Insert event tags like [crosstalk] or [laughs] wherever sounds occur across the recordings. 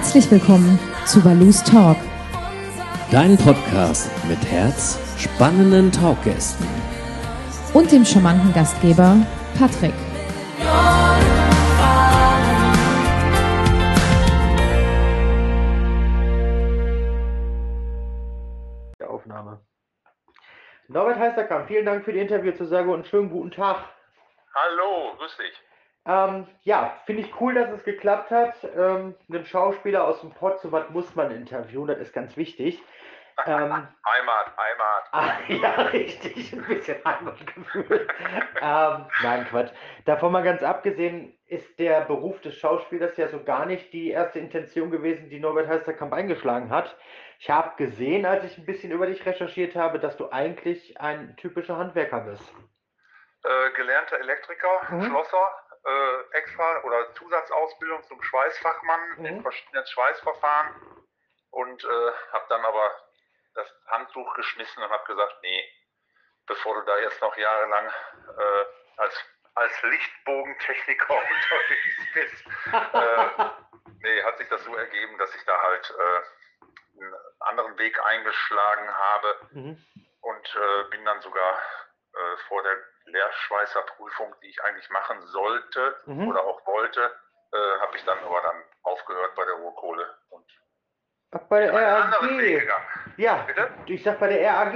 Herzlich willkommen zu Balus Talk. Dein Podcast mit Herz, spannenden Talkgästen und dem charmanten Gastgeber Patrick. Der Aufnahme. Norbert Heisterkamp, vielen Dank für die Interviewzusage und schönen guten Tag. Hallo, grüß dich. Ähm, ja, finde ich cool, dass es geklappt hat. Ähm, einen Schauspieler aus dem Pott, so was muss man interviewen, das ist ganz wichtig. Ähm, [laughs] Heimat, Heimat. Ah, ja, richtig, ein bisschen Heimatgefühl. ähm, nein, Quatsch. Davon mal ganz abgesehen, ist der Beruf des Schauspielers ja so gar nicht die erste Intention gewesen, die Norbert Heisterkamp eingeschlagen hat. Ich habe gesehen, als ich ein bisschen über dich recherchiert habe, dass du eigentlich ein typischer Handwerker bist. Äh, gelernter Elektriker, mhm. Schlosser, äh, extra oder Zusatzausbildung zum Schweißfachmann mhm. in verschiedenen Schweißverfahren und äh, habe dann aber das Handtuch geschmissen und habe gesagt, nee, bevor du da jetzt noch jahrelang äh, als, als Lichtbogentechniker [laughs] unterwegs bist, äh, nee, hat sich das so ergeben, dass ich da halt äh, einen anderen Weg eingeschlagen habe mhm. und äh, bin dann sogar äh, vor der Lehrschweißerprüfung, die ich eigentlich machen sollte mhm. oder auch wollte, äh, habe ich dann aber dann aufgehört bei der Ruhrkohle und Ach, bei der RAG. Ja, Bitte? ich sag bei der RAG.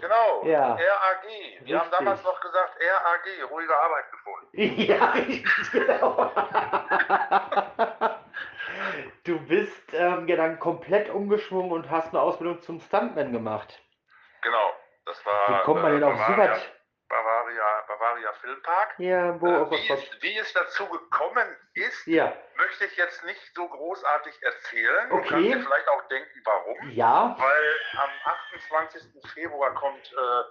Genau, ja. RAG. Wir Richtig. haben damals noch gesagt RAG, ruhige Arbeit gefunden. [laughs] Ja, genau. [laughs] du bist ähm, ja dann komplett umgeschwungen und hast eine Ausbildung zum Stuntman gemacht. Genau, das war. Wie kommt man denn auf Bavaria, Bavaria, Bavaria Filmpark. Ja, wo äh, wie, es, wie es dazu gekommen ist, ja. möchte ich jetzt nicht so großartig erzählen. Okay. Du kannst dir vielleicht auch denken, warum. Ja. Weil am 28. Februar kommt äh,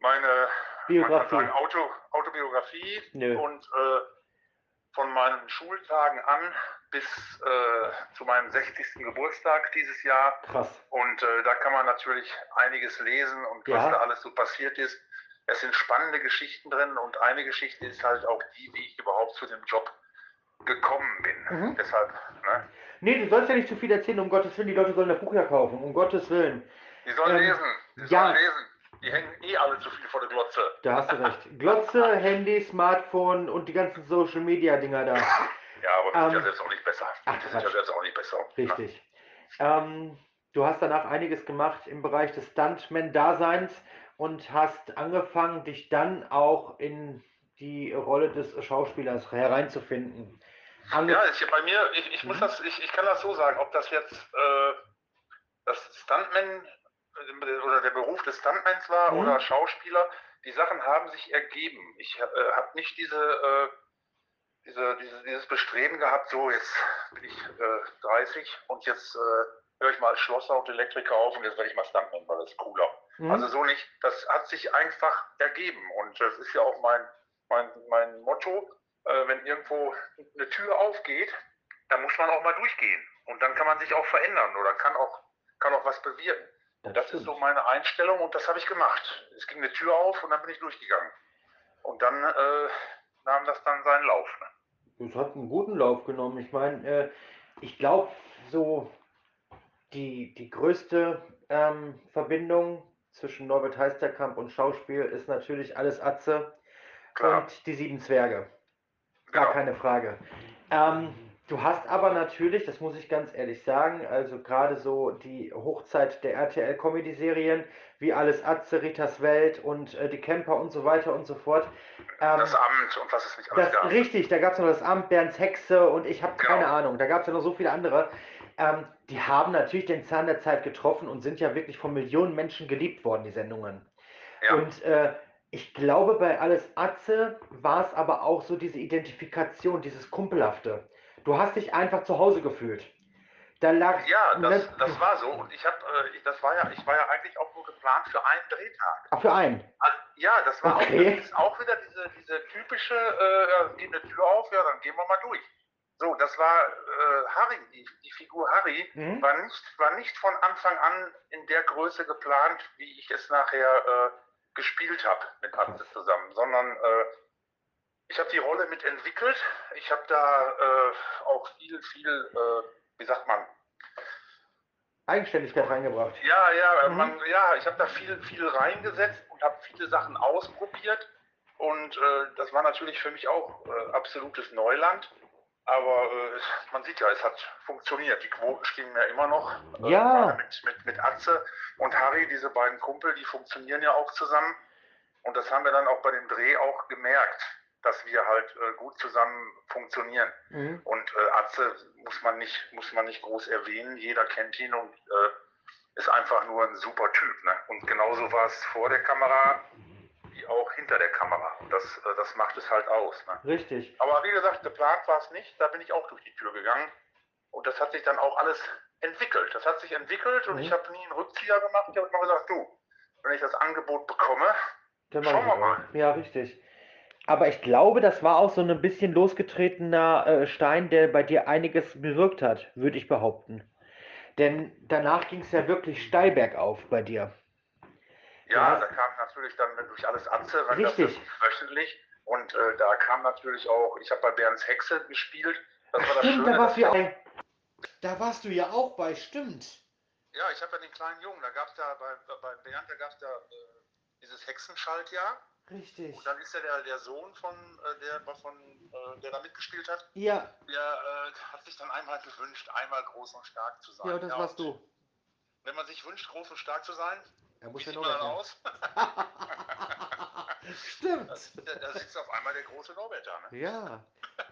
meine Biografie. Sagen, Auto, Autobiografie Nö. und äh, von meinen Schultagen an bis äh, zu meinem 60. Geburtstag dieses Jahr. Krass. Und äh, da kann man natürlich einiges lesen und Ja. was da alles so passiert ist. Es sind spannende Geschichten drin und eine Geschichte ist halt auch die, wie ich überhaupt zu dem Job gekommen bin. Mhm. Deshalb, ne? Nee, du sollst ja nicht zu viel erzählen, um Gottes Willen. Die Leute sollen das Buch ja kaufen, um Gottes Willen. Die sollen Ähm, lesen. Die ja. sollen lesen. Die hängen eh alle zu viel vor der Glotze. Da hast du recht. Glotze, Handy, Smartphone und die ganzen Social Media Dinger da. Ja, aber wir Ähm, sind ja selbst auch nicht besser. ach, Wir sind ja selbst auch nicht besser. Richtig. Ähm, du hast danach einiges gemacht im Bereich des Stuntman-Daseins und hast angefangen, dich dann auch in die Rolle des Schauspielers hereinzufinden. Ange Ja, ich, bei mir, ich, ich muss Mhm. das, ich, ich kann das so sagen, ob das jetzt äh, das Stuntman äh, oder der Beruf des Stuntmans war Mhm. oder Schauspieler, die Sachen haben sich ergeben. Ich äh, habe nicht diese, äh, diese, diese, dieses Bestreben gehabt, so jetzt bin ich äh, 30 und jetzt äh, höre ich mal als Schlosser und Elektriker auf und jetzt werde ich mal Stuntman, weil das ist cooler. Mhm. Also so nicht, das hat sich einfach ergeben und das ist ja auch mein, mein, mein Motto, äh, wenn irgendwo eine Tür aufgeht, dann muss man auch mal durchgehen und dann kann man sich auch verändern oder kann auch, kann auch was bewirken. Das ist stimmt. so meine Einstellung und das habe ich gemacht. Es ging eine Tür auf und dann bin ich durchgegangen. Und dann äh, nahm das dann seinen Lauf. Ne? Das hat einen guten Lauf genommen. Ich meine, äh, ich glaube, so die, die größte ähm, Verbindung zwischen Norbert Heisterkamp und Schauspiel ist natürlich alles Atze Klar. und die sieben Zwerge. Gar Genau. keine Frage. Ähm, du hast aber natürlich, das muss ich ganz ehrlich sagen, also gerade so die Hochzeit der RTL-Comedy-Serien, wie alles Atze, Ritas Welt und äh, die Camper und so weiter und so fort. Ähm, Das Amt und was es nicht alles das, gab. richtig, da gab es noch das Amt Bernds Hexe und ich habe Genau. keine Ahnung. Da gab es ja noch so viele andere. Ähm, die haben natürlich den Zahn der Zeit getroffen und sind ja wirklich von Millionen Menschen geliebt worden, die Sendungen. Ja. Und äh, ich glaube, bei Alles Atze war es aber auch so diese Identifikation, dieses Kumpelhafte. Du hast dich einfach zu Hause gefühlt. Da lag. Ja, das, ne, das war so. Und ich habe, äh, das war ja, ich war ja eigentlich auch nur geplant für einen Drehtag. Ach, für einen. Also, ja, das war Okay. auch, das ist auch wieder diese, diese typische, äh, geht eine Tür auf, ja, dann gehen wir mal durch. So, das war äh, Harry, die, die Figur Harry, Mhm. war, nicht, war nicht von Anfang an in der Größe geplant, wie ich es nachher äh, gespielt habe mit Atze zusammen, sondern äh, ich habe die Rolle mitentwickelt. Ich habe da äh, auch viel, viel, äh, wie sagt man, Eigenständigkeit reingebracht. Ja, ja, mhm. man, ja, ich habe da viel, viel reingesetzt und habe viele Sachen ausprobiert. Und äh, das war natürlich für mich auch äh, absolutes Neuland. Aber äh, man sieht ja, es hat funktioniert. Die Quoten stimmen ja immer noch. Äh, ja. Mit, mit, mit Atze und Harry, diese beiden Kumpel, die funktionieren ja auch zusammen. Und das haben wir dann auch bei dem Dreh auch gemerkt, dass wir halt äh, gut zusammen funktionieren. Mhm. Und äh, Atze muss man, nicht, muss man nicht groß erwähnen. Jeder kennt ihn und äh, ist einfach nur ein super Typ. Ne? Und genauso war es vor der Kamera auch hinter der Kamera. Das, äh, das macht es halt aus. Ne? Richtig. Aber wie gesagt, geplant war es nicht. Da bin ich auch durch die Tür gegangen. Und das hat sich dann auch alles entwickelt. Das hat sich entwickelt und mhm. ich habe nie einen Rückzieher gemacht. Ich habe immer gesagt, du, wenn ich das Angebot bekomme, dann schauen wir mal. Ja, richtig. Aber ich glaube, das war auch so ein bisschen losgetretener äh, Stein, der bei dir einiges bewirkt hat, würde ich behaupten. Denn danach ging es ja wirklich steil bergauf bei dir. Ja, ja, da kam natürlich dann durch alles Anze, weil Richtig. das wöchentlich. Und äh, da kam natürlich auch, ich habe bei Bernds Hexe gespielt. Das war das stimmt, Schöne, da warst, du ja auch, da warst du ja auch bei, stimmt. Ja, ich habe ja den kleinen Jungen, da gab es da bei, bei Bernd, da gab es da äh, dieses Hexenschaltjahr. Richtig. Und dann ist ja der, der Sohn von, äh, der, von, äh, der da mitgespielt hat. Ja. Der äh, hat sich dann einmal gewünscht, einmal groß und stark zu sein. Ja, das ja, warst du. Wenn man sich wünscht, groß und stark zu sein, er muss wie ja man dann aus? Stimmt. Da, da, sitzt auf einmal der große Norbert da. Ne? Ja. [laughs]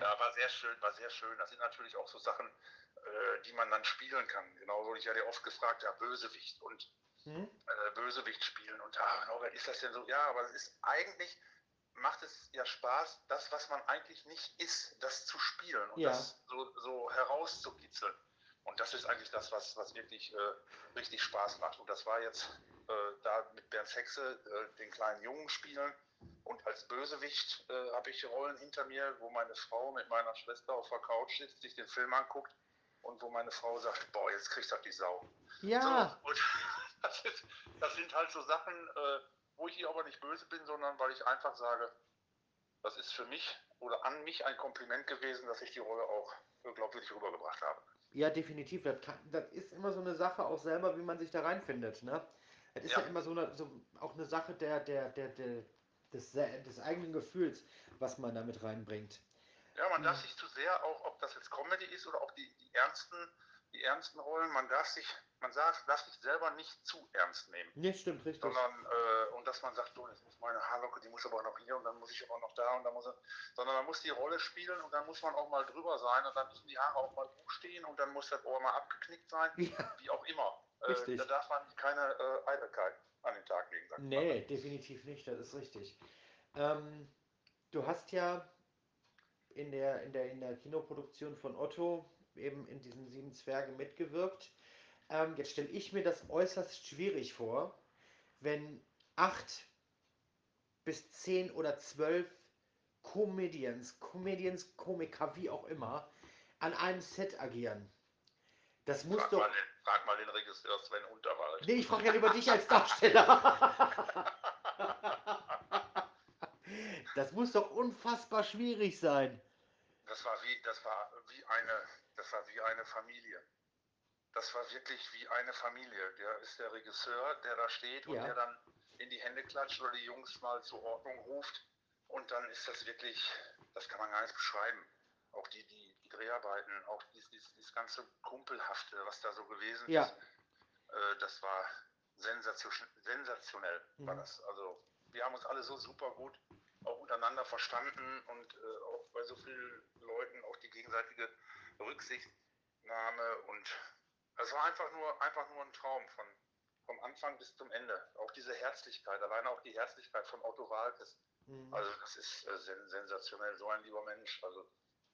Ja, war sehr schön, war sehr schön. Das sind natürlich auch so Sachen, äh, die man dann spielen kann. Genau wurde ich ja oft gefragt, ja, Bösewicht und hm? äh, Bösewicht spielen. Und ah, Norbert, ist das denn so? Ja, aber es ist eigentlich, macht es ja Spaß, das, was man eigentlich nicht ist, das zu spielen und ja. das so, so herauszukitzeln. Und das ist eigentlich das, was, was wirklich äh, richtig Spaß macht. Und das war jetzt äh, da mit Bernd Hexe, äh, den kleinen Jungen spielen. Und als Bösewicht äh, habe ich Rollen hinter mir, wo meine Frau mit meiner Schwester auf der Couch sitzt, sich den Film anguckt und wo meine Frau sagt, boah, jetzt kriegt das die Sau. Ja. So, und [laughs] das, ist, das, sind halt so Sachen, äh, wo ich ihr aber nicht böse bin, sondern weil ich einfach sage, das ist für mich oder an mich ein Kompliment gewesen, dass ich die Rolle auch glaubwürdig rübergebracht habe. Ja, definitiv. Das, kann, das, ist immer so eine Sache auch selber, wie man sich da reinfindet. Ne? Das ist ja, ja immer so, eine, so auch eine Sache der, der, der, der, des, des eigenen Gefühls, was man damit reinbringt. Ja, man darf sich zu sehr auch, ob das jetzt Comedy ist oder auch die, die ernsten, die ernsten Rollen, man darf sich, man darf, darf sich selber nicht zu ernst nehmen. Nee, stimmt, richtig. Sondern, äh, und dass man sagt, so, jetzt muss meine Haarlocke, die muss aber noch hier und dann muss ich aber noch da und dann muss er, sondern man muss die Rolle spielen und dann muss man auch mal drüber sein und dann müssen die Haare auch mal hoch stehen und dann muss das Ohr mal abgeknickt sein, ja. wie auch immer. Äh, richtig. Äh, da darf man keine äh, Eitelkeit an den Tag legen. Sagt nee, man. definitiv nicht, das ist richtig. Ähm, du hast ja in der, in, der, in der Kinoproduktion von Otto eben in diesen sieben Zwerge mitgewirkt. Ähm, jetzt stelle ich mir das äußerst schwierig vor, wenn acht bis zehn oder zwölf Comedians, Comedians, Komiker, wie auch immer, an einem Set agieren. Das muss frag doch. Mal den, frag mal den Regisseur Sven Unterwald. Nee, ich frage ja lieber dich als Darsteller. [laughs] das muss doch unfassbar schwierig sein. Das war wie, das war wie eine, das war wie eine Familie. Das war wirklich wie eine Familie. Der ist der Regisseur, der da steht und ja. der dann in die Hände klatscht oder die Jungs mal zur Ordnung ruft. Und dann ist das wirklich, das kann man gar nicht beschreiben. Auch die, die, die Dreharbeiten, auch dieses, dieses, dieses, ganze Kumpelhafte, was da so gewesen ja. ist, äh, das war sensationell, sensationell mhm. war das. Also wir haben uns alle so super gut auch untereinander verstanden und äh, auch bei so vielen Leuten auch die gegenseitige Rücksichtnahme und es war einfach nur, einfach nur ein Traum von, vom Anfang bis zum Ende. Auch diese Herzlichkeit, alleine auch die Herzlichkeit von Otto Walkes. Mhm. Also das ist äh, sen sensationell, so ein lieber Mensch. Also,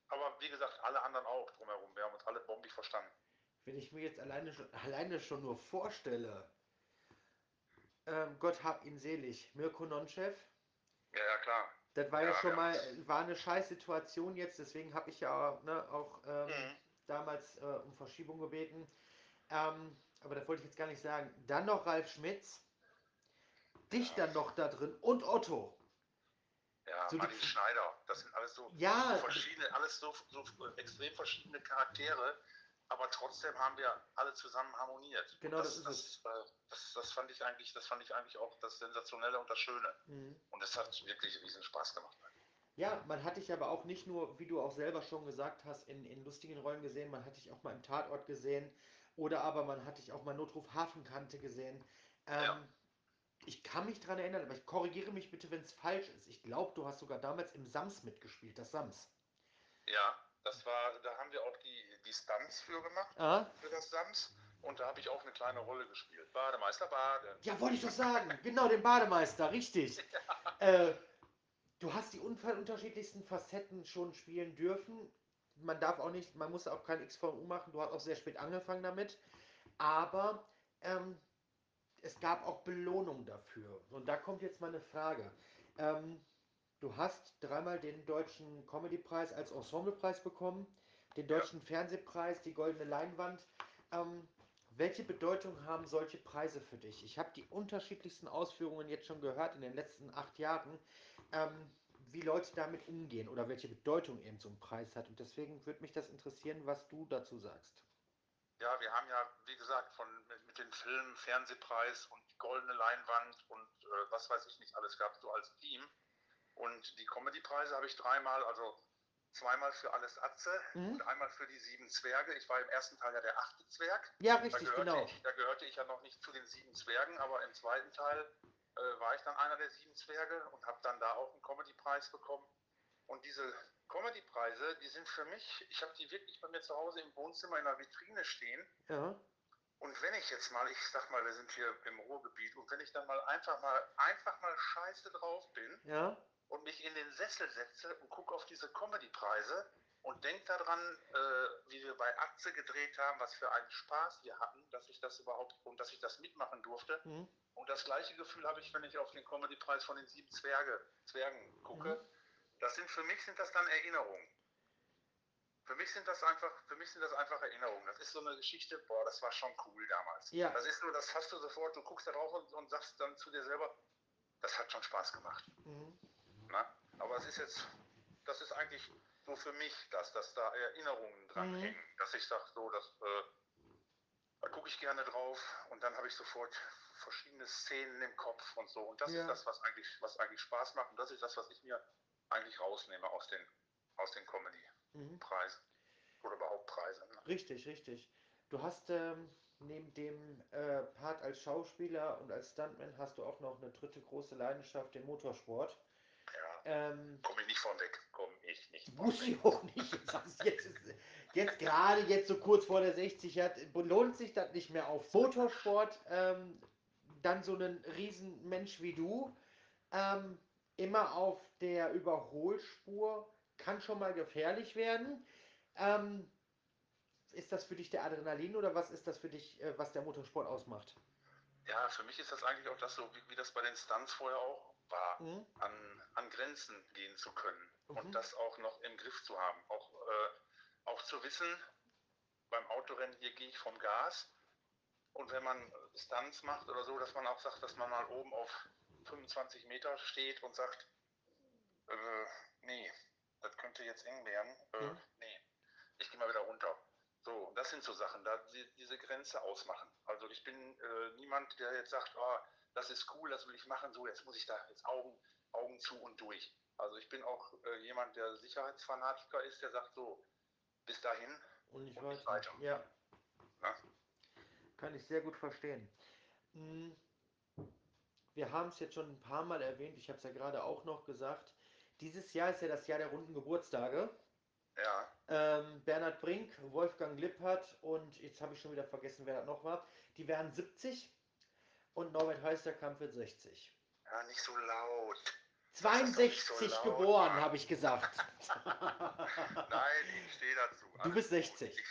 aber wie gesagt, alle anderen auch drumherum. Wir haben uns alle bombig verstanden. Wenn ich mir jetzt alleine schon, alleine schon nur vorstelle, ähm, Gott hab ihn selig, Mirko Nonchev, ja, ja, klar. Das war ja, ja schon mal, war eine scheiß Situation jetzt, deswegen habe ich ja ne, auch ähm, mhm. damals äh, um Verschiebung gebeten. Ähm, aber das wollte ich jetzt gar nicht sagen. Dann noch Ralf Schmitz, dich dann noch da drin und Otto. Ja, so Martin Schneider, das sind alles so, ja, so verschiedene, alles so, so extrem verschiedene Charaktere, aber trotzdem haben wir alle zusammen harmoniert. Genau, das, das ist das, es. Das, das, fand ich eigentlich, das fand ich eigentlich auch das Sensationelle und das Schöne. Mhm. Und es hat wirklich riesen Spaß gemacht. Ja, man hat dich aber auch nicht nur, wie du auch selber schon gesagt hast, in, in lustigen Rollen gesehen, man hat dich auch mal im Tatort gesehen oder aber man hat dich auch mal Notruf Hafenkante gesehen. Ähm, ja. Ich kann mich daran erinnern, aber ich korrigiere mich bitte, wenn es falsch ist. Ich glaube, du hast sogar damals im Sams mitgespielt, das Sams. Ja, das war, da haben wir auch die, die Stunts für gemacht, ah. für das Sams. Und da habe ich auch eine kleine Rolle gespielt. Bademeister Bade. Ja, wollte ich doch sagen. genau, den Bademeister, richtig. [laughs] Ja. Äh, du hast die unterschiedlichsten Facetten schon spielen dürfen. Man darf auch nicht, man muss auch kein XVU machen. Du hast auch sehr spät angefangen damit. Aber ähm, es gab auch Belohnung dafür. Und da kommt jetzt mal eine Frage. Ähm, du hast dreimal den deutschen Comedypreis als Ensemblepreis bekommen, den deutschen. Fernsehpreis, die Goldene Leinwand. Ähm, welche Bedeutung haben solche Preise für dich? Ich habe die unterschiedlichsten Ausführungen jetzt schon gehört in den letzten acht Jahren, ähm, wie Leute damit umgehen oder welche Bedeutung eben so ein Preis hat. Und deswegen würde mich das interessieren, was du dazu sagst. Ja, wir haben ja, wie gesagt, von, mit, mit den Filmen, Fernsehpreis und die goldene Leinwand und äh, was weiß ich nicht alles gehabt, so als Team. Und die Comedy-Preise habe ich dreimal, also zweimal für alles Atze mhm. und einmal für die sieben Zwerge. Ich war im ersten Teil ja der achte Zwerg. Ja, richtig, da genau. Ich, da gehörte ich ja noch nicht zu den sieben Zwergen, aber im zweiten Teil äh, war ich dann einer der sieben Zwerge und habe dann da auch einen Comedy-Preis bekommen. Und diese Comedy-Preise, die sind für mich, ich habe die wirklich bei mir zu Hause im Wohnzimmer in der Vitrine stehen. Ja. Und wenn ich jetzt mal, ich sag mal, wir sind hier im Ruhrgebiet, und wenn ich dann mal einfach mal, einfach mal scheiße drauf bin ja. und mich in den Sessel setze und gucke auf diese Comedy-Preise und denke daran, äh, wie wir bei Atze gedreht haben, was für einen Spaß wir hatten, dass ich das überhaupt und dass ich das mitmachen durfte. Mhm. Und das gleiche Gefühl habe ich, wenn ich auf den Comedy-Preis von den sieben Zwerge, Zwergen gucke. Mhm das sind für mich sind das dann Erinnerungen. Für mich sind das einfach, für mich sind das einfach Erinnerungen. Das ist so eine Geschichte, boah, das war schon cool damals. Ja. Das ist nur, das hast du sofort, du guckst da drauf und, und sagst dann zu dir selber, das hat schon Spaß gemacht. Mhm. Na? Aber es ist jetzt, das ist eigentlich so für mich, dass, dass da Erinnerungen dran mhm. hängen. Dass ich sage, so, das, äh, da gucke ich gerne drauf und dann habe ich sofort verschiedene Szenen im Kopf und so. Und das ja. ist das, was eigentlich, was eigentlich Spaß macht. Und das ist das, was ich mir eigentlich rausnehme aus den, aus den Comedy-Preisen. Mhm. Oder überhaupt Preisen. Ne? Richtig, richtig. Du hast ähm, neben dem äh, Part als Schauspieler und als Stuntman hast du auch noch eine dritte große Leidenschaft, den Motorsport. Ja. Ähm, Komme ich nicht von weg. Komme ich nicht Muss ich auch nicht. Jetzt, jetzt, jetzt gerade, jetzt so kurz vor der 60 hat, lohnt sich das nicht mehr auf [laughs] Motorsport. Ähm, dann so einen Riesenmensch wie du. Ähm, immer auf der Überholspur kann schon mal gefährlich werden. Ähm, ist das für dich der Adrenalin oder was ist das für dich, äh, was der Motorsport ausmacht? Ja, für mich ist das eigentlich auch das so, wie, wie das bei den Stunts vorher auch war, mhm. an, an Grenzen gehen zu können mhm. und das auch noch im Griff zu haben. Auch, äh, auch zu wissen, beim Autorennen hier gehe ich vom Gas und wenn man Stunts macht oder so, dass man auch sagt, dass man mal oben auf 25 Meter steht und sagt, äh, nee, das könnte jetzt eng werden, äh, mhm. nee, ich gehe mal wieder runter. So, das sind so Sachen, da die, diese Grenze ausmachen. Also ich bin äh, niemand, der jetzt sagt, oh, das ist cool, das will ich machen, so, jetzt muss ich da jetzt Augen, Augen zu und durch. Also ich bin auch äh, jemand, der Sicherheitsfanatiker ist, der sagt so, bis dahin und nicht, und weiter. nicht weiter. Ja. Na? Kann ich sehr gut verstehen. Hm. Wir haben es jetzt schon ein paar Mal erwähnt, ich habe es ja gerade auch noch gesagt. Dieses Jahr ist ja das Jahr der runden Geburtstage. Ja. Ähm, Bernhard Brink, Wolfgang Lippert und jetzt habe ich schon wieder vergessen, wer das noch war. Die werden 70 und Norbert Heisterkamp wird 60. Ja, nicht so laut. 62 so laut, geboren, habe ich gesagt. [laughs] Nein, ich stehe dazu. du bist 60. Ich,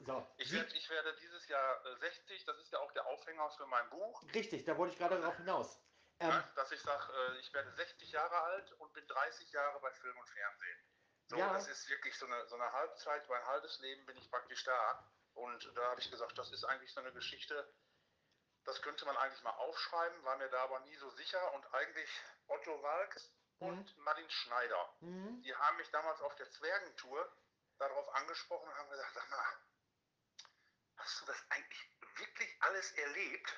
so. Ich, werd, ich, werde dieses Jahr 60, äh, das ist ja auch der Aufhänger für mein Buch. Richtig, da wollte ich gerade darauf hinaus. Ähm, ja, dass ich sage, äh, ich werde 60 Jahre alt und bin 30 Jahre bei Film und Fernsehen. So, ja. das ist wirklich so eine, so eine Halbzeit, mein halbes Leben bin ich praktisch da. Und da habe ich gesagt, das ist eigentlich so eine Geschichte, das könnte man eigentlich mal aufschreiben, war mir da aber nie so sicher. Und eigentlich Otto Walk, und Martin Schneider. Mhm. Die haben mich damals auf der Zwergentour darauf angesprochen und haben gesagt, sag mal, hast du das eigentlich wirklich alles erlebt?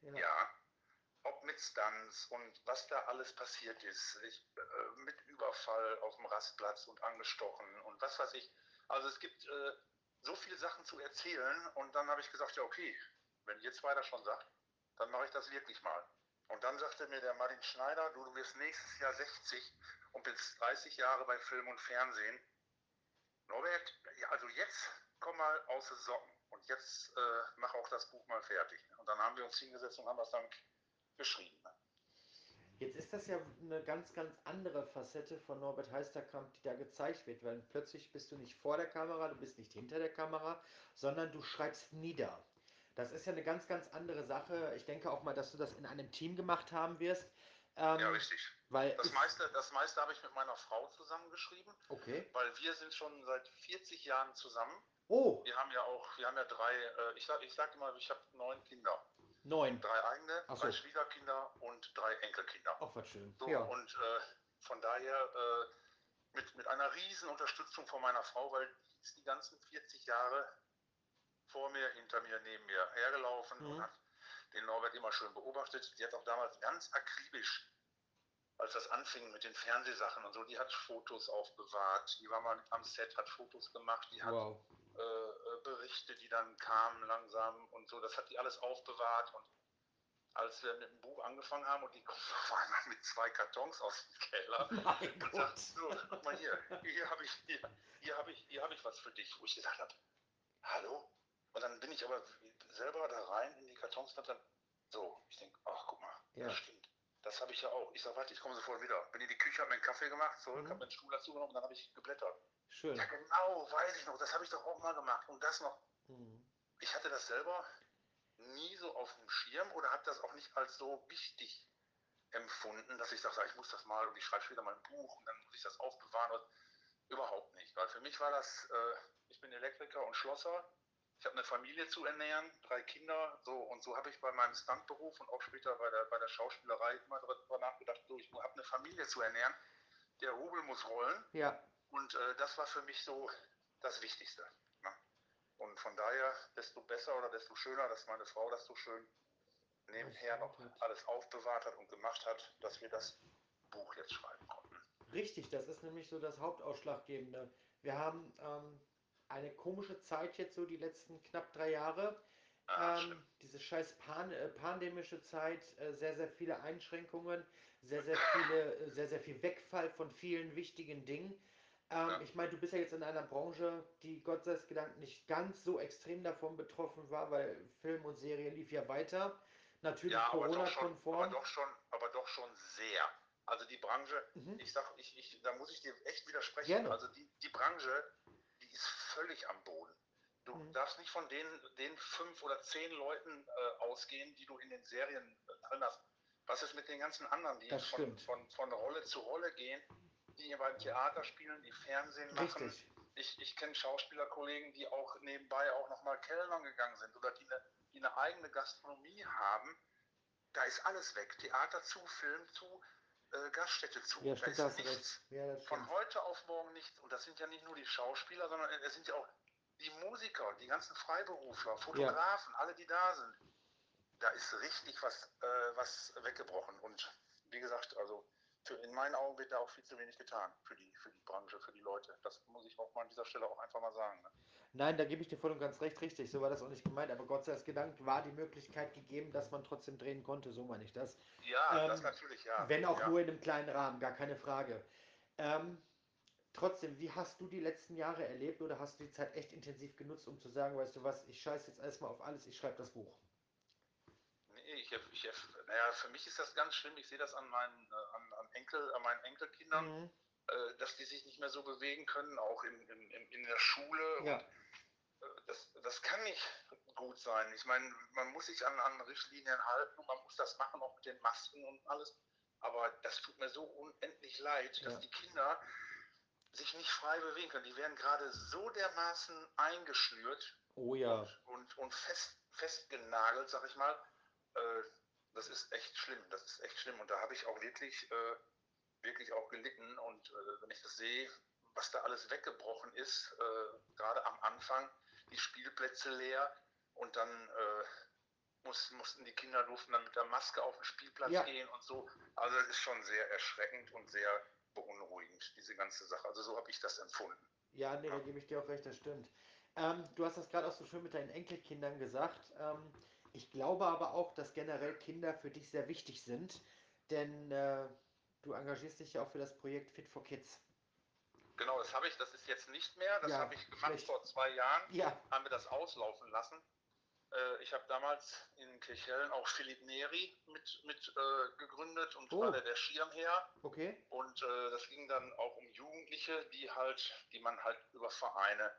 Ja. ja. Ob mit Stunts und was da alles passiert ist. Ich, äh, mit Überfall auf dem Rastplatz und angestochen und was weiß ich. Also es gibt äh, so viele Sachen zu erzählen und dann habe ich gesagt, ja okay, wenn ihr zwei das schon sagt, dann mache ich das wirklich mal. Und dann sagte mir der Martin Schneider, du, du wirst nächstes Jahr 60 und bist 30 Jahre bei Film und Fernsehen. Norbert, also jetzt komm mal aus den Socken jetzt äh, mach auch das Buch mal fertig. Und dann haben wir uns hingesetzt und haben das dann geschrieben. Jetzt ist das ja eine ganz, ganz andere Facette von Norbert Heisterkamp, die da gezeigt wird, weil plötzlich bist du nicht vor der Kamera, du bist nicht hinter der Kamera, sondern du schreibst nieder. Das ist ja eine ganz, ganz andere Sache. Ich denke auch mal, dass du das in einem Team gemacht haben wirst. Ähm, ja, richtig. Weil das, meiste, das meiste habe ich mit meiner Frau zusammengeschrieben. Okay. Weil wir sind schon seit 40 Jahren zusammen. Oh. Wir haben ja auch, wir haben ja drei, äh, ich sag, ich sag immer, ich habe neun Kinder. Neun. Drei eigene, so. drei Schwiegerkinder und drei Enkelkinder. Ach, was schön. So, ja. Und äh, von daher äh, mit, mit einer riesen Unterstützung von meiner Frau, weil die ist die ganzen 40 Jahre vor mir, hinter mir, neben mir hergelaufen mhm. und hat den Norbert immer schön beobachtet. Die hat auch damals ganz akribisch, als das anfing mit den Fernsehsachen und so, die hat Fotos aufbewahrt. Die war mal am Set, hat Fotos gemacht, die hat wow. äh, äh Berichte, die dann kamen langsam und so, das hat die alles aufbewahrt und als wir mit dem Buch angefangen haben und die kommt [laughs] auf einmal mit zwei Kartons aus dem Keller [laughs] mein und Gott. sagt, so, guck mal hier, hier habe ich, hier, hier hab ich, hab ich was für dich, wo ich gesagt habe, hallo? Und dann bin ich aber selber da rein in die Kartons und dann, so, ich denke, ach guck mal, ja. das stimmt. Das habe ich ja auch. Ich sage, warte, ich komme sofort wieder. Bin in die Küche, habe mir einen Kaffee gemacht, zurück, mhm. habe meinen Stuhl dazu genommen und dann habe ich geblättert. Schön. Ja, genau, weiß ich noch. Das habe ich doch auch mal gemacht. Und das noch. Mhm. Ich hatte das selber nie so auf dem Schirm oder habe das auch nicht als so wichtig empfunden, dass ich sage, ich muss das mal und ich schreibe später mal ein Buch und dann muss ich das aufbewahren. Und überhaupt nicht. Weil für mich war das, äh, ich bin Elektriker und Schlosser ich habe eine Familie zu ernähren, drei Kinder, so und so habe ich bei meinem Stuntberuf und auch später bei der, bei der Schauspielerei immer darüber nachgedacht, so, ich habe eine Familie zu ernähren, der Rubel muss rollen. Ja. Und äh, das war für mich so das Wichtigste. Ne? Und von daher, desto besser oder desto schöner, dass meine Frau das so schön nebenher noch alles aufbewahrt hat und gemacht hat, dass wir das Buch jetzt schreiben konnten. Richtig, das ist nämlich so das Hauptausschlaggebende. Wir haben ähm, eine komische Zeit jetzt so die letzten knapp drei Jahre. Ah, ähm, diese scheiß Pan äh, pandemische Zeit, äh, sehr, sehr viele Einschränkungen, sehr, sehr viele, äh, sehr, sehr viel Wegfall von vielen wichtigen Dingen. Ähm, ja. Ich meine, du bist ja jetzt in einer Branche, die Gott sei Dank nicht ganz so extrem davon betroffen war, weil Film und Serie lief ja weiter. Natürlich ja, Corona-konform. Aber, doch schon, aber doch schon sehr. Also die Branche, mhm. ich sag, ich, ich, da muss ich dir echt widersprechen. Gerne. Also die, die Branche völlig am Boden. Du mhm. darfst nicht von den, den fünf oder zehn Leuten äh, ausgehen, die du in den Serien äh, drin hast. Was ist mit den ganzen anderen, die von, von, von, Rolle zu Rolle gehen, die beim Theater spielen, die Fernsehen machen? Richtig. Ich, ich kenne Schauspielerkollegen, die auch nebenbei auch nochmal Kellnern gegangen sind oder die eine, die eine eigene Gastronomie haben. Da ist alles weg. Theater zu, Film zu, äh, Gaststätte zu. Ja, stimmt, da ist nichts. Ja, von heute auf morgen nichts. Und das sind ja nicht nur die Schauspieler, sondern es sind ja auch die Musiker, die ganzen Freiberufler, Fotografen, ja. alle, die da sind. Da ist richtig was, äh, was weggebrochen. Und wie gesagt, also für, in meinen Augen wird da auch viel zu wenig getan für die, für die Branche, für die Leute. Das muss ich auch mal an dieser Stelle auch einfach mal sagen. Ne? Nein, da gebe ich dir voll und ganz recht, richtig. So war das auch nicht gemeint. Aber Gott sei Dank war die Möglichkeit gegeben, dass man trotzdem drehen konnte. So meine ich das. Ja, ähm, das natürlich, ja. Wenn auch ja. nur in einem kleinen Rahmen, gar keine Frage. Ähm, trotzdem, wie hast du die letzten Jahre erlebt oder hast du die Zeit echt intensiv genutzt, um zu sagen, weißt du was, ich scheiße jetzt erstmal auf alles, ich schreibe das Buch? Nee, ich, ich, naja, für mich ist das ganz schlimm. Ich sehe das an meinen, äh, an, an, Enkel, an meinen Enkelkindern, mhm. äh, dass die sich nicht mehr so bewegen können, auch in, in, in der Schule. Ja. Und, das, das kann nicht gut sein. Ich meine, man muss sich an, an Richtlinien halten und man muss das machen, auch mit den Masken und alles. Aber das tut mir so unendlich leid, ja. dass die Kinder sich nicht frei bewegen können. Die werden gerade so dermaßen eingeschnürt oh ja. und, und, und fest, festgenagelt, sag ich mal, äh, das ist echt schlimm. Das ist echt schlimm. Und da habe ich auch wirklich äh, wirklich auch gelitten. Und äh, wenn ich das sehe, was da alles weggebrochen ist, äh, gerade am Anfang, die Spielplätze leer und dann äh, muss, mussten die Kinder durften dann mit der Maske auf den Spielplatz ja. gehen und so. Also es ist schon sehr erschreckend und sehr beunruhigend, diese ganze Sache. Also so habe ich das empfunden. Ja, nee, ja. da gebe ich dir auch recht, das stimmt. Ähm, du hast das gerade auch so schön mit deinen Enkelkindern gesagt. Ähm, ich glaube aber auch, dass generell Kinder für dich sehr wichtig sind, denn äh, du engagierst dich ja auch für das Projekt Fit for Kids. Genau, das habe ich, das ist jetzt nicht mehr. Das ja, habe ich gemacht schlecht. vor zwei Jahren. Ja. Haben wir das auslaufen lassen. Äh, ich habe damals in Kirchhellen auch Philipp Neri mit, mit äh, gegründet und oh. war der, der Schirmherr. Okay. Und äh, das ging dann auch um Jugendliche, die halt, die man halt über Vereine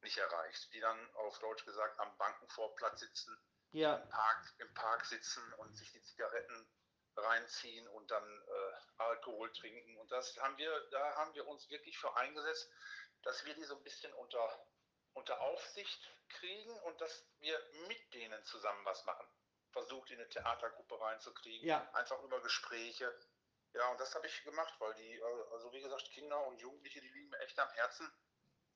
nicht erreicht, die dann auf Deutsch gesagt am Bankenvorplatz sitzen, ja. im, Park, im Park sitzen und sich die Zigaretten reinziehen und dann äh, Alkohol trinken. Und das haben wir, da haben wir uns wirklich für eingesetzt, dass wir die so ein bisschen unter, unter Aufsicht kriegen und dass wir mit denen zusammen was machen. Versucht, in eine Theatergruppe reinzukriegen, ja. einfach über Gespräche. Ja, und das habe ich gemacht, weil die, also wie gesagt, Kinder und Jugendliche, die liegen mir echt am Herzen.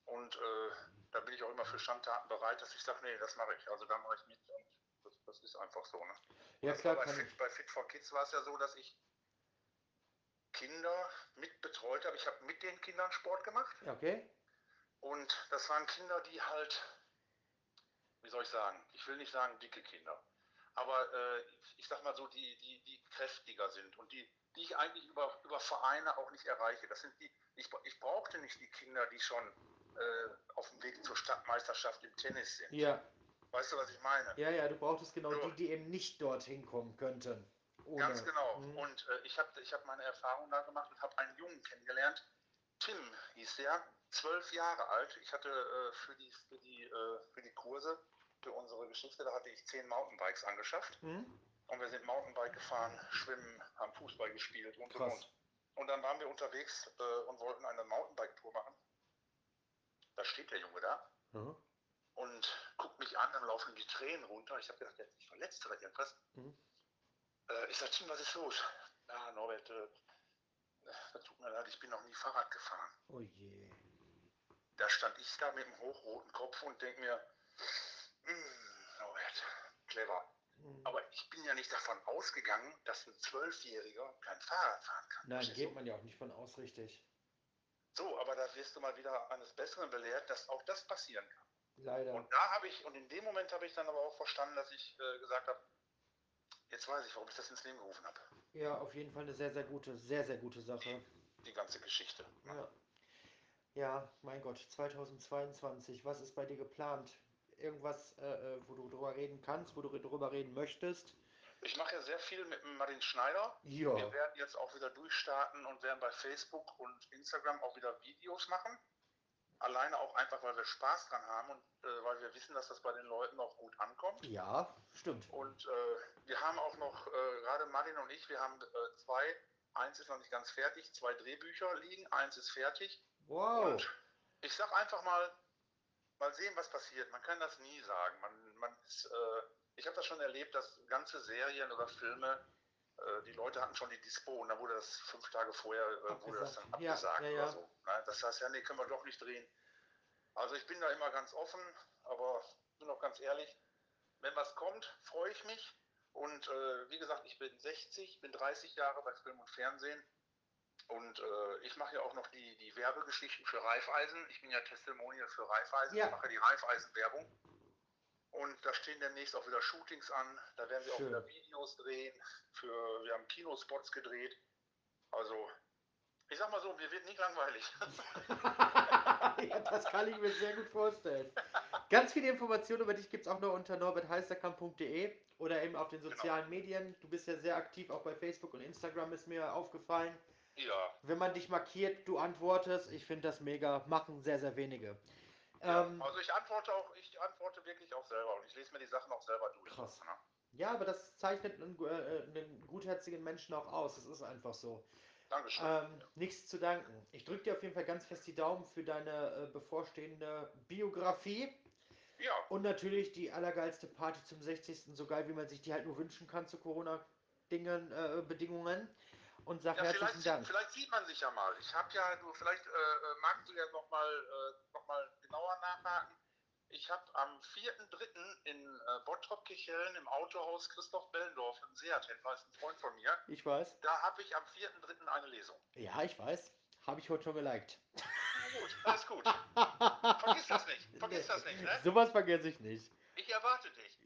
Und äh, da bin ich auch immer für Schandtaten bereit, dass ich sage, nee, das mache ich. Also da mache ich mit und das, das ist einfach so. Ne? Ja, klar. Bei Fit, bei Fit for Kids war es ja so, dass ich Kinder mit betreut habe. Ich habe mit den Kindern Sport gemacht. Okay. Und das waren Kinder, die halt, wie soll ich sagen, ich will nicht sagen dicke Kinder, aber äh, ich sag mal so, die, die, die kräftiger sind und die, die ich eigentlich über, über Vereine auch nicht erreiche. Das sind die, ich, ich brauchte nicht die Kinder, die schon äh, auf dem Weg zur Stadtmeisterschaft im Tennis sind. Ja. Weißt du, was ich meine? Ja, ja, du brauchtest genau so. die, die eben nicht dorthin kommen könnten. Ohne. Ganz genau. Mhm. Und äh, ich habe ich hab meine Erfahrung da gemacht und habe einen Jungen kennengelernt. Tim hieß der, zwölf Jahre alt. Ich hatte äh, für, die, für, die, äh, für die Kurse, für unsere Geschichte, da hatte ich zehn Mountainbikes angeschafft. Mhm. Und wir sind Mountainbike gefahren, schwimmen, haben Fußball gespielt und Krass. und. Und dann waren wir unterwegs äh, und wollten eine Mountainbike-Tour machen. Da steht der Junge da mhm. und guckt mich an, dann laufen die Tränen runter. Ich habe gedacht, der ist nicht verletzt oder irgendwas. Mhm. Äh, ich sage, Tim, was ist los? Ja, Norbert, äh, das tut mir leid, ich bin noch nie Fahrrad gefahren. Oh je. Da stand ich da mit dem hochroten Kopf und denke mir, hm, Norbert, clever. Mhm. Aber ich bin ja nicht davon ausgegangen, dass ein Zwölfjähriger kein Fahrrad fahren kann. Nein, geht so? man ja auch nicht von aus, richtig. So, aber da wirst du mal wieder eines Besseren belehrt, dass auch das passieren kann. Leider. Und da habe ich, und in dem Moment habe ich dann aber auch verstanden, dass ich äh, gesagt habe, jetzt weiß ich, warum ich das ins Leben gerufen habe. Ja, auf jeden Fall eine sehr, sehr gute, sehr, sehr gute Sache. Die, die ganze Geschichte. Ja. ja, mein Gott, 2022, was ist bei dir geplant? Irgendwas, äh, äh, wo du drüber reden kannst, wo du drüber reden möchtest? Ich mache ja sehr viel mit Martin Schneider. Ja. Wir werden jetzt auch wieder durchstarten und werden bei Facebook und Instagram auch wieder Videos machen. Alleine auch einfach, weil wir Spaß dran haben und äh, weil wir wissen, dass das bei den Leuten auch gut ankommt. Ja, stimmt. Und äh, wir haben auch noch, äh, gerade Martin und ich, wir haben äh, zwei, eins ist noch nicht ganz fertig, zwei Drehbücher liegen, eins ist fertig. Wow. Und ich sag einfach mal, mal sehen, was passiert. Man kann das nie sagen. Man, man ist äh, ich habe das schon erlebt, dass ganze Serien oder Filme, die Leute hatten schon die Dispo und dann wurde das fünf Tage vorher äh, wurde das dann abgesagt ja, ja, ja. oder so. Ne? Das heißt, ja, nee, können wir doch nicht drehen. Also ich bin da immer ganz offen, aber bin auch ganz ehrlich, wenn was kommt, freue ich mich. Und äh, wie gesagt, ich bin 60, bin 30 Jahre bei Film und Fernsehen. Und äh, ich mache ja auch noch die, die Werbegeschichten für Reifeisen. Ich bin ja Testimonial für Reifeisen. Ich mache die Reifeisen-Werbung. Und da stehen demnächst auch wieder Shootings an. Da werden wir Schön. auch wieder Videos drehen. Für, wir haben Kinospots gedreht. Also, ich sag mal so, mir wird nicht langweilig. [laughs] ja, das kann ich mir sehr gut vorstellen. Ganz viele Informationen über dich gibt es auch noch unter norbertheisterkamp.de oder eben auf den genau. sozialen genau. Medien. Du bist ja sehr aktiv auch bei Facebook und Instagram, ist mir aufgefallen. Ja. Wenn man dich markiert, du antwortest. Ich finde das mega. Machen sehr, sehr wenige. Ja, ähm, also ich antworte auch, ich antworte wirklich auch selber und ich lese mir die Sachen auch selber durch. Krass. Ne? Ja, aber das zeichnet einen, äh, einen, gutherzigen Menschen auch aus. Das ist einfach so. Dankeschön. Ähm, ja. Nichts zu danken. Ich drücke dir auf jeden Fall ganz fest die Daumen für deine äh, bevorstehende Biografie. Ja. Und natürlich die allergeilste Party zum 60. So geil, wie man sich die halt nur wünschen kann zu Corona-Dingen, äh. Und sage ja, herzlichen vielleicht, Dank. Vielleicht sieht man sich ja mal. Ich habe ja, du, vielleicht äh, äh magst du ja nochmal äh, noch genauer nachhaken. Ich habe am 4.3. in äh, Bottrop-Kicheln im Autohaus Christoph Bellendorf, ein Seat-Händler, ist ein Freund von mir. Ich weiß. Da habe ich am 4.3. eine Lesung. Ja, ich weiß. Habe ich heute schon geliked. Na gut, alles gut. [laughs] Vergiss das nicht. Vergiss das nicht, ne? Sowas vergesse ich nicht. Ich erwarte dich.